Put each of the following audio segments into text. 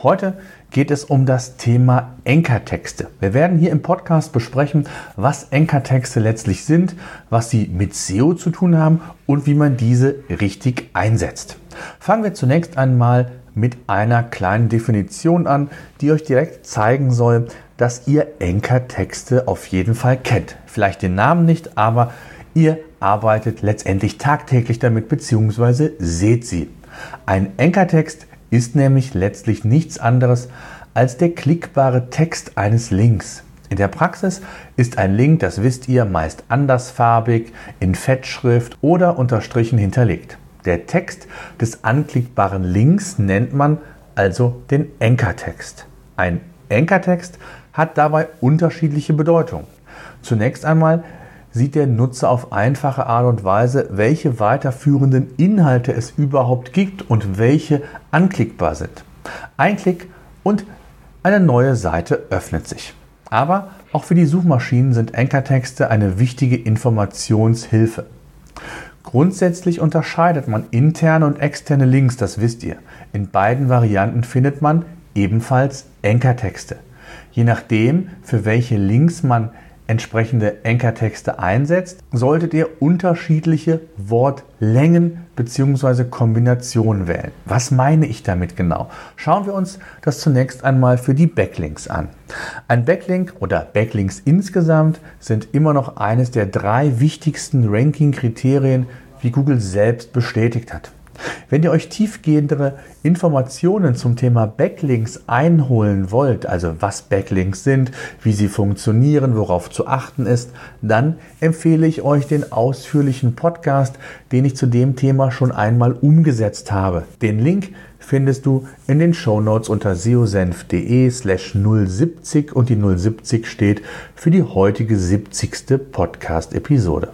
Heute geht es um das Thema Enkertexte. Wir werden hier im Podcast besprechen, was Enkertexte letztlich sind, was sie mit SEO zu tun haben und wie man diese richtig einsetzt. Fangen wir zunächst einmal mit einer kleinen Definition an, die euch direkt zeigen soll, dass ihr Enkertexte auf jeden Fall kennt. Vielleicht den Namen nicht, aber ihr arbeitet letztendlich tagtäglich damit bzw. seht sie. Ein Enkertext ist nämlich letztlich nichts anderes als der klickbare Text eines Links. In der Praxis ist ein Link, das wisst ihr, meist andersfarbig, in Fettschrift oder unterstrichen hinterlegt. Der Text des anklickbaren Links nennt man also den Enkertext. Ein Enkertext hat dabei unterschiedliche Bedeutungen. Zunächst einmal sieht der Nutzer auf einfache Art und Weise, welche weiterführenden Inhalte es überhaupt gibt und welche anklickbar sind. Ein Klick und eine neue Seite öffnet sich. Aber auch für die Suchmaschinen sind Ankertexte eine wichtige Informationshilfe. Grundsätzlich unterscheidet man interne und externe Links, das wisst ihr. In beiden Varianten findet man ebenfalls Ankertexte. Je nachdem, für welche Links man entsprechende Ankertexte einsetzt, solltet ihr unterschiedliche Wortlängen bzw. Kombinationen wählen. Was meine ich damit genau? Schauen wir uns das zunächst einmal für die Backlinks an. Ein Backlink oder Backlinks insgesamt sind immer noch eines der drei wichtigsten Ranking-Kriterien, wie Google selbst bestätigt hat. Wenn ihr euch tiefgehendere Informationen zum Thema Backlinks einholen wollt, also was Backlinks sind, wie sie funktionieren, worauf zu achten ist, dann empfehle ich euch den ausführlichen Podcast, den ich zu dem Thema schon einmal umgesetzt habe. Den Link findest du in den Shownotes unter seosenf.de slash 070 und die 070 steht für die heutige 70. Podcast-Episode.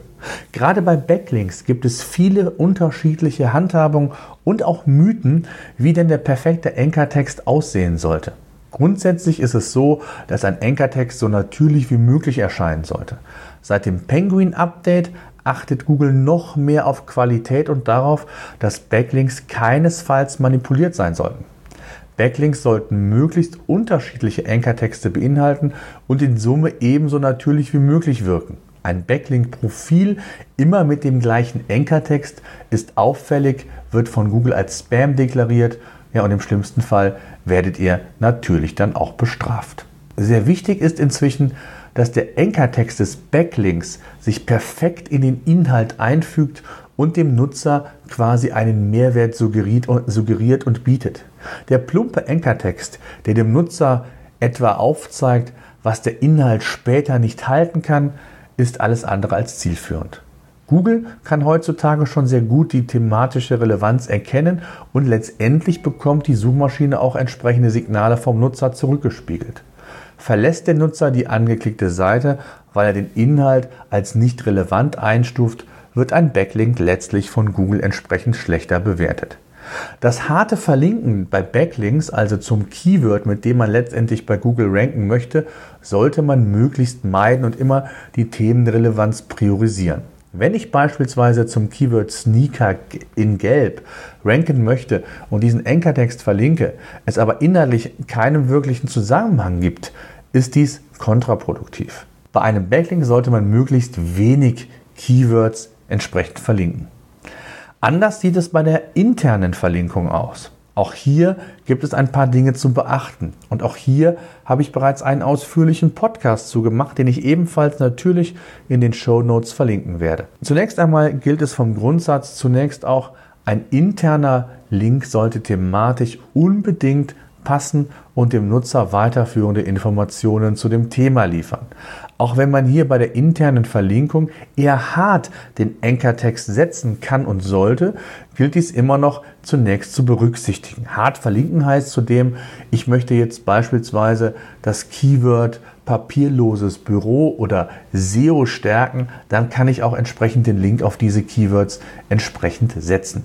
Gerade bei Backlinks gibt es viele unterschiedliche Handhabungen und auch Mythen, wie denn der perfekte Ankertext aussehen sollte. Grundsätzlich ist es so, dass ein Ankertext so natürlich wie möglich erscheinen sollte. Seit dem Penguin Update achtet Google noch mehr auf Qualität und darauf, dass Backlinks keinesfalls manipuliert sein sollten. Backlinks sollten möglichst unterschiedliche Ankertexte beinhalten und in Summe ebenso natürlich wie möglich wirken. Ein Backlink-Profil immer mit dem gleichen Ankertext ist auffällig, wird von Google als Spam deklariert. Ja, und im schlimmsten Fall werdet ihr natürlich dann auch bestraft. Sehr wichtig ist inzwischen, dass der Ankertext des Backlinks sich perfekt in den Inhalt einfügt und dem Nutzer quasi einen Mehrwert suggeriert und, bietet. Der plumpe Ankertext, der dem Nutzer etwa aufzeigt, was der Inhalt später nicht halten kann, ist alles andere als zielführend. Google kann heutzutage schon sehr gut die thematische Relevanz erkennen und letztendlich bekommt die Suchmaschine auch entsprechende Signale vom Nutzer zurückgespiegelt. Verlässt der Nutzer die angeklickte Seite, weil er den Inhalt als nicht relevant einstuft, wird ein Backlink letztlich von Google entsprechend schlechter bewertet. Das harte Verlinken bei Backlinks, also zum Keyword, mit dem man letztendlich bei Google ranken möchte, sollte man möglichst meiden und immer die Themenrelevanz priorisieren. Wenn ich beispielsweise zum Keyword Sneaker in Gelb ranken möchte und diesen Ankertext verlinke, es aber inhaltlich keinen wirklichen Zusammenhang gibt, ist dies kontraproduktiv. Bei einem Backlink sollte man möglichst wenig Keywords entsprechend verlinken. Anders sieht es bei der internen Verlinkung aus. Auch hier gibt es ein paar Dinge zu beachten. Und auch hier habe ich bereits einen ausführlichen Podcast zu gemacht, den ich ebenfalls natürlich in den Show Notes verlinken werde. Zunächst einmal gilt es vom Grundsatz zunächst auch, ein interner Link sollte thematisch unbedingt passen und dem Nutzer weiterführende Informationen zu dem Thema liefern. Auch wenn man hier bei der internen Verlinkung eher hart den Anchor-Text setzen kann und sollte, gilt dies immer noch zunächst zu berücksichtigen. Hart verlinken heißt zudem, ich möchte jetzt beispielsweise das Keyword papierloses Büro oder SEO stärken, dann kann ich auch entsprechend den Link auf diese Keywords entsprechend setzen.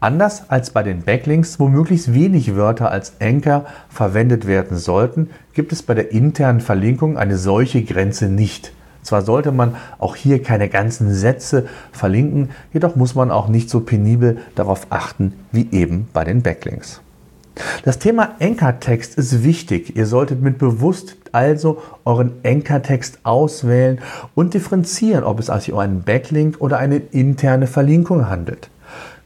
Anders als bei den Backlinks, wo möglichst wenig Wörter als Anchor verwendet werden sollten, gibt es bei der internen Verlinkung eine solche Grenze nicht. Zwar sollte man auch hier keine ganzen Sätze verlinken, jedoch muss man auch nicht so penibel darauf achten wie eben bei den Backlinks. Das Thema Anchor-Text ist wichtig. Ihr solltet mit bewusst also euren Anchor-Text auswählen und differenzieren, ob es sich um einen Backlink oder eine interne Verlinkung handelt.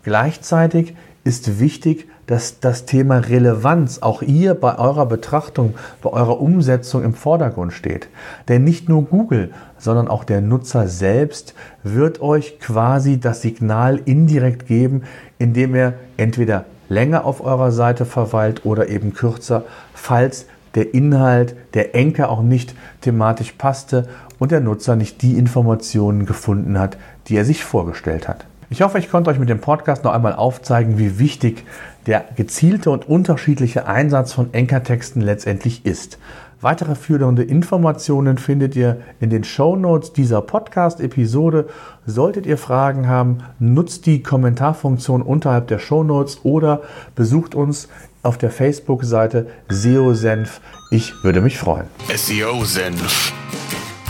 Gleichzeitig ist wichtig, dass das Thema Relevanz auch ihr bei eurer Betrachtung, bei eurer Umsetzung im Vordergrund steht. Denn nicht nur Google, sondern auch der Nutzer selbst wird euch quasi das Signal indirekt geben, indem er entweder länger auf eurer Seite verweilt oder eben kürzer, falls der Inhalt, der Enker auch nicht thematisch passte und der Nutzer nicht die Informationen gefunden hat, die er sich vorgestellt hat. Ich hoffe, ich konnte euch mit dem Podcast noch einmal aufzeigen, wie wichtig der gezielte und unterschiedliche Einsatz von Enkertexten letztendlich ist. Weitere führende Informationen findet ihr in den Show Notes dieser Podcast-Episode. Solltet ihr Fragen haben, nutzt die Kommentarfunktion unterhalb der Show Notes oder besucht uns auf der Facebook-Seite SEO Senf. Ich würde mich freuen. SEO Senf,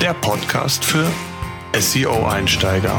der Podcast für SEO-Einsteiger.